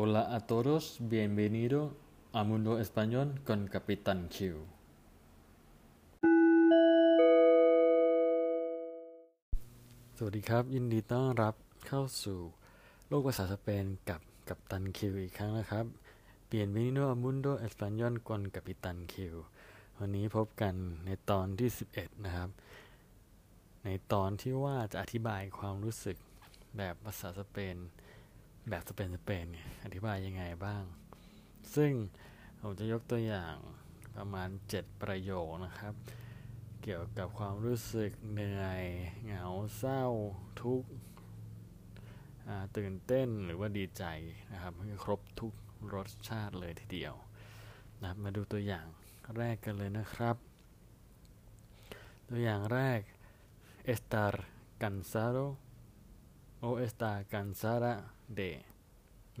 Hola a todos, bienvenido a Mundo Español con Capitán Q สวัสดีครับ ยินดีต้อนรับเข้าสู่โลกภาษาสเปนกับกัปตันคิวอีกครั้งนะครับ Bienvenido a Mundo Español con Capitán Q วันนี้พบกันในตอนที่ 11 นะครับ ในตอนที่ว่าจะอธิบายความรู้สึกแบบภาษาสเปน แบบสเปนสเปนเนี่ยอธิบายยังไงบ้าง ซึ่งผมจะยกตัวอย่างประมาณ 7 ประโยคนะครับ เกี่ยวกับความรู้สึกเหนื่อย เหงาเศร้า ทุกข์ตื่นเต้นหรือว่าดีใจนะครับให้ครบทุกรสชาติเลยทีเดียวนะครับมาดูตัวอย่างแรกกันเลยนะครับ ตัวอย่างแรก estar cansado o está cansada de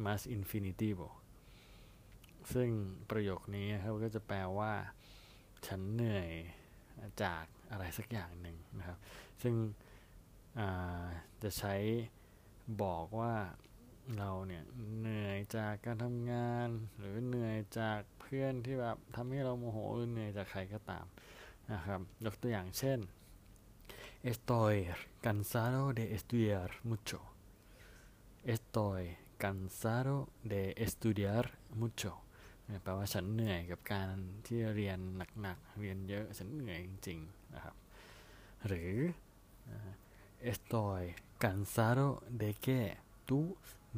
más infinitivo ซึ่งประโยคนี้นะครับก็จะแปลว่า ฉันเหนื่อยจากอะไรสักอย่างหนึ่งนะครับ ซึ่งจะใช้บอกว่าเราเนี่ยเหนื่อยจากการทำงาน หรือเหนื่อยจากเพื่อนที่แบบทำให้เราโมโหหรือเหนื่อยจากใครก็ตามนะครับ ยกตัวอย่างเช่น estoy cansado de estudiar mucho estoy cansado de estudiar mucho แปลว่าฉันเหนื่อยกับการที่เรียนหนักๆ เรียนเยอะ ฉันเหนื่อยจริงๆนะครับ หรือ estoy cansado de que tú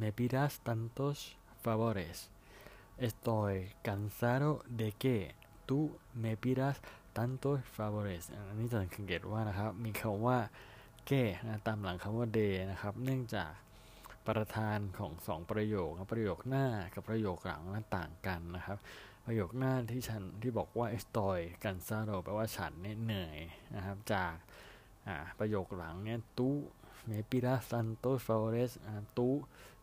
me pidas tantos favores estoy cansado de que tú me pidas tantos favores อันนี้จะสังเกตว่านะครับ มีคำว่าแก้นะตามหลังคำว่า de นะครับ เนื่องจากประธานของสองประโยคประโยคหน้ากับประโยคหลังนั้นต่างกันนะครับ ประโยคหน้าที่ฉันที่บอกว่า estoy cansado แปลว่าฉันเนี่ยเหนื่อยนะครับ จากประโยคหลังเนี่ยตู้ me pidas tantos favores ตู้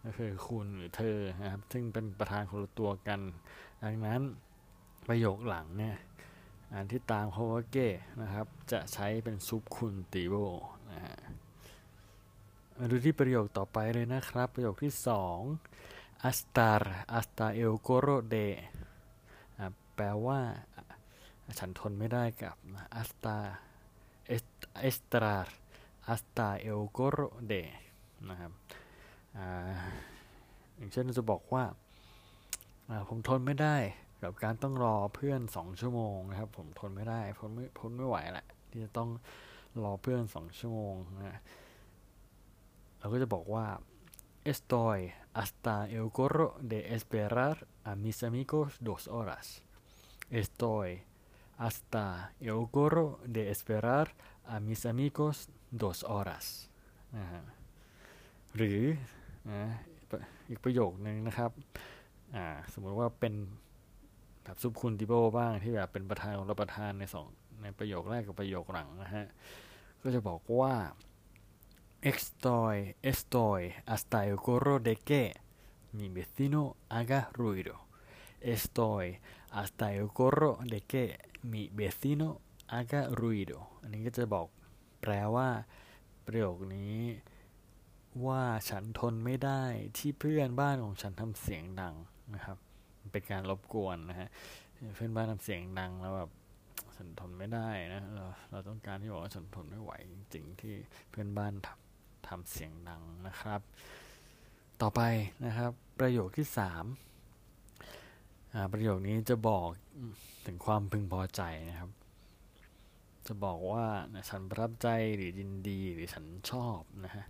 ก็คือคุณหรือเธอนะครับ ซึ่งเป็นประธานคนละตัวกัน ดังนั้นประโยคหลังเนี่ย อันที่ตามคำว่าเก้นะครับ จะใช้เป็นซุปคุณติโบนะฮะมาดูที่ประโยคต่อไปเลยนะครับ ประโยคที่สอง astar asta el g o r o de แปลว่าฉันทนไม่ได้กับ asta estar asta el gorro de นะครับอย่างเช่นจะบอกว่าผมทนไม่ได้ กับการต้องรอเพื่อนสองชั่วโมงนะครับ ผมทนไม่ได้ทนไม่ทนไม่ไหวแหละที่จะต้องรอเพื่อนสองชั่วโมงนะเราก็จะบอกว่า estoy hasta el gorro de esperar a mis amigos dos horas estoy hasta el gorro de esperar a mis amigos dos horas นะฮะหรืออีกประโยคนึงนะครับสมมติว่าเป็น แบบซุปคุณติโบบ้างที่แบบเป็นประธานของรประธานในสองในประโยคแรกกับประโยคหลังนะฮะ ก็จะบอกว่า estoy estoy hasta el gorro de que mi vecino haga ruido estoy hasta el gorro de que mi vecino haga ruido อันนี้ก็จะบอกแปลว่าประโยคนี้ว่าฉันทนไม่ได้ที่เพื่อนบ้านของฉันทำเสียงดังนะครับ เป็นการรบกวนนะฮะเพื่อนบ้านทำเสียงดังแล้วแบบฉันทนไม่ได้นะเราเราต้องการที่บอกว่าฉันทนไม่ไหวจริงๆที่เพื่อนบ้านทำทำเสียงดังนะครับ ต่อไปนะครับ ประโยคที่สามประโยคนี้จะบอกถึงความพึงพอใจนะครับ จะบอกว่าฉันประทับใจหรือยินดีหรือฉันชอบนะฮะ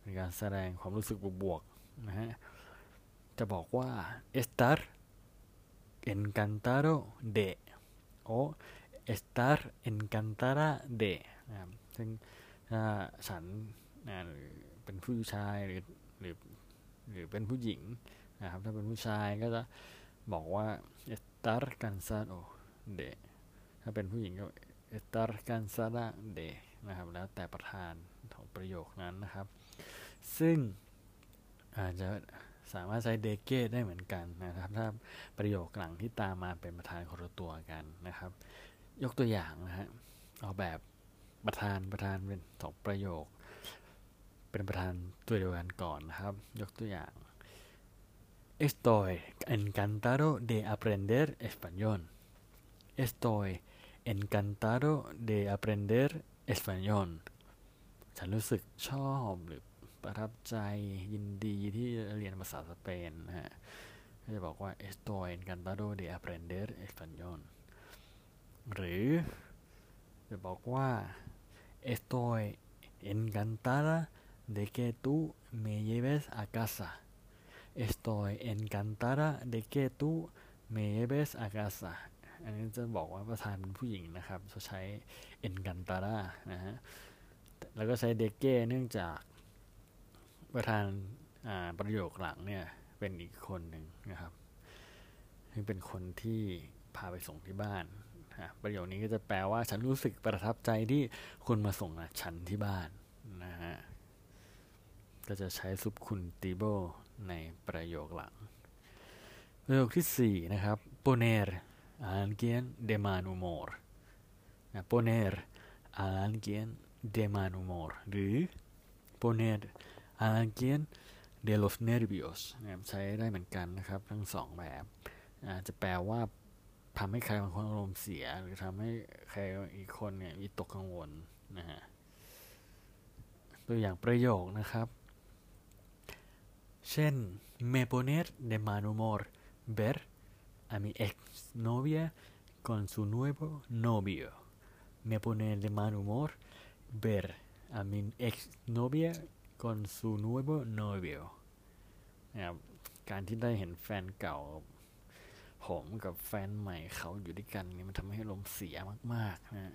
เป็นการแสดงความรู้สึกบวกๆนะฮะจะบอกว่า estar encantado de o estar encantada de นะครับซึ่งถ้าฉันนะเป็นผู้ชายหรือหรือหรือเป็นผู้หญิงนะครับถ้าเป็นผู้ชายก็จะบอกว่า estar cansado de ถ้าเป็นผู้หญิงก็ estar cansada de นะครับแล้วแต่ประธานของประโยคนั้นนะครับ ซึ่งอาจจะ สามารถใช้เดเกตได้เหมือนกันนะครับ ถ้าประโยคหลังที่ตามมาเป็นประธานคนละตัวกันนะครับ ยกตัวอย่างนะฮะเอาแบบประธานประธานเป็นสองประโยค เป็นประธานตัวเดียวกันก่อนนะครับ ยกตัวอย่าง estoy encantado de aprender español estoy encantado de aprender español ฉันรู้สึกชอบหรือประทับใจยินดีที่ ภาษาสเปนนะฮะก็จะบอกว่า estoy encantado de aprender español หรือจะบอกว่า estoy encantada de que tú me lleves a casa estoy encantada de que tú me lleves a casa อันนี้จะบอกว่าประธานเป็นผู้หญิงนะครับจะใช้ encantada นะฮะแล้วก็ใช้ de que เนื่องจากประธาน ประโยคหลังเนี่ยเป็นอีกคนหนึ่งนะครับซึ่งเป็นคนที่พาไปส่งที่บ้านประโยคนี้ก็จะแปลว่าฉันรู้สึกประทับใจที่คุณมาส่งฉันที่บ้านนะฮะก็จะใช้ซุปคุณติโบในประโยคหลัง ประโยคที่ 4 นะครับ poner a alguien de mal humor นะ poner a alguien de mal humor หรือ poner a alguien de los nervios นะใช้ได้เหมือนกันนะครับ ทั้งสองแบบอาจะแปลว่าทำให้ใครบางคนอารมณ์เสีย หรือทำให้ใครอีกคนเนี่ยวิตกกังวลนะฮะตัวอย่างประโยคนะครับ เช่น me poner de mal humor ver a mi ex novia con su nuevo novio me poner de mal humor ver a mi ex novia con su nuevo novio นะครับการที่ได้เห็นแฟนเก่า ผมกับแฟนใหม่เขาอยู่ด้วยกันนี่มันทำให้ลมเสียมากๆนะ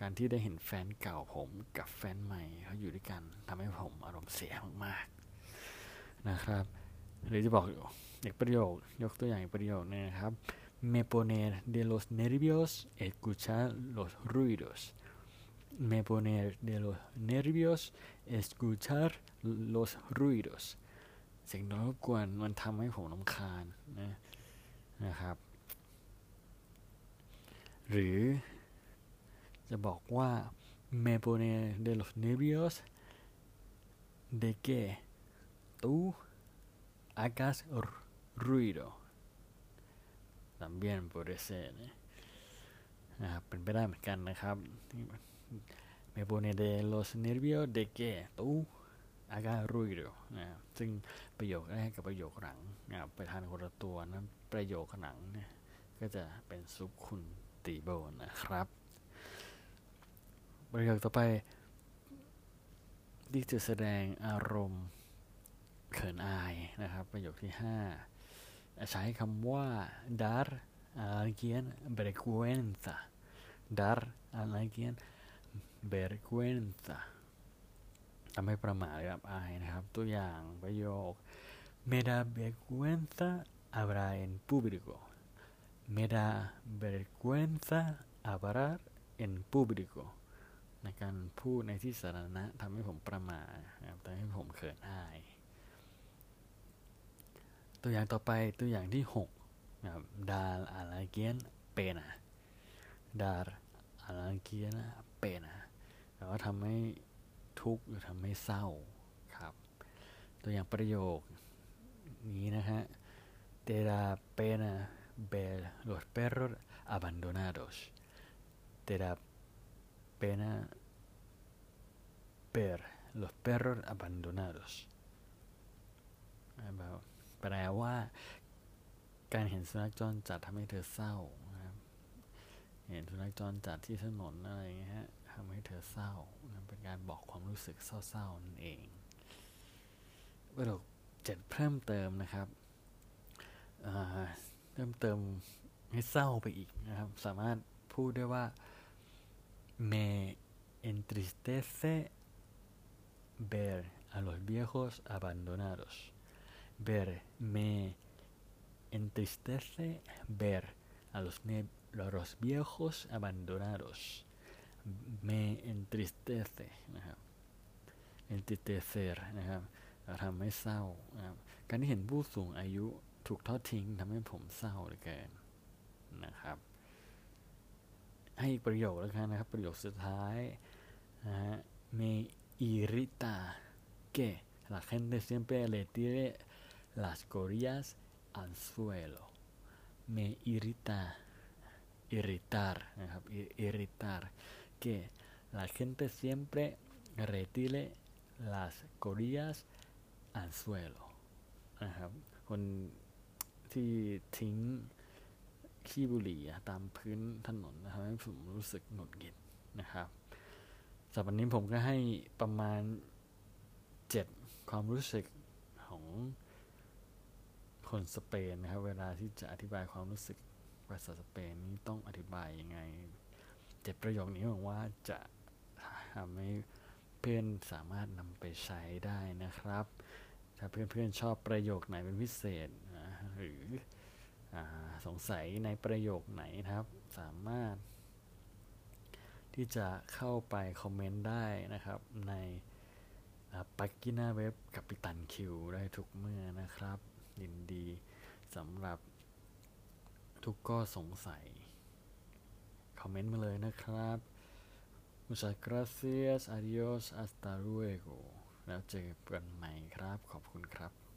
การที่ได้เห็นแฟนเก่าผมกับแฟนใหม่เขาอยู่ด้วยกันทำให้ผมอารมณ์เสียมากๆนะครับ หรือจะบอกอีกประโยคยกตัวอย่างประโยคนะครับ me poner de los nervios escuchar los ruidos me poner de los nervios escuchar los ruidos เสียงรบกวนมันทำให้ผมลำคาญนะนะครับ หรือจะบอกว่า me pone de los nervios de que tú hagas ruido también puede ser นะครับเป็นไปได้เหมือนกันนะครับ me pone de los nervios de que tú อาการุยเดียวนะซึ่งประโยคแรกกับประโยคหลังนะครับไปทานคนละตัวนั้นประโยคหลังเนี่ยก็จะเป็นซุปคุณตีโบนะครับ ประโยคต่อไปที่จะแสดงอารมณ์เขินอายนะครับ ประโยคที่ 5 ใช้คำว่า dar a alguien vergüenza dar a alguien vergüenza ทำให้ประมาทครับอายนะครับ ตัวอย่างประโยค me da vergüenza hablar en público me da vergüenza hablar en público ในการพูดในที่สาธารณะทำให้ผมประมาทนะครับทำให้ผมเขินอาย ตัวอย่างต่อไปตัวอย่างที่6นะครับ dar a alguien pena dar a alguien pena แปลว่าทำให้ทุกข์หรือทำให้เศร้าครับ ตัวอย่างประโยคนี้นะฮะ te da pena ver los perros abandonados te da pena ver los perros abandonados แปลว่าการเห็นสุนัขจรจัดทำให้เธอเศร้านะครับเห็นสุนัขจรจัดที่ถนนอะไรเงี้ยฮะ ทำให้เธอเศร้าเป็นการบอกความรู้สึกเศร้าๆนั่นเองประโยคเจ็ดเพิ่มเติมนะครับเพิ่มเติมให้เศร้าไปอีกนะครับ สามารถพูดได้ว่า me entristece ver a los viejos abandonados ver me entristece ver a los, a los viejos abandonados me entristece นะครับ entristecer นะครับทำให้เศร้านะครับการที่เห็นผู้สูงอายุถูกทอดทิ้งทำให้ผมเศร้าเหลือเกินนะครับ ให้อีกประโยคแล้วกันนะครับ ประโยคสุดท้ายนะฮะ me irrita que la gente siempre le tire las corillas al suelo me irrita irritar นะครับ irritar que la gente siempre retire las corillas al suelo นะครับคนที่ทิ้งขี้บุหรี่ตามพื้นถนนนะครับให้ผมรู้สึกหงุดหงิดนะครับสำหรับวันนี้ผมก็ให้ประมาณเจ็ดความรู้สึกของคนสเปนนะครับ เวลาที่จะอธิบายความรู้สึกภาษาสเปนนี้ต้องอธิบายยังไง เจ็ดประโยคนี้หวังว่าจะทำให้เพื่อนสามารถนำไปใช้ได้นะครับ ถ้าเพื่อนๆชอบประโยคไหนเป็นพิเศษนะหรืออสงสัยในประโยคไหนนะครับ สามารถ ที่จะเข้าไปคอมเมนต์ได้นะครับ ในปักกินาเว็บกับปิตันคิวได้ทุกเมื่อนะครับ ยินดีสำหรับทุกข้อสงสัย คอมเมนต์มาเลยนะครับ Muchas gracias adios hasta luego แล้วเจอกันใหม่ครับ ขอบคุณครับ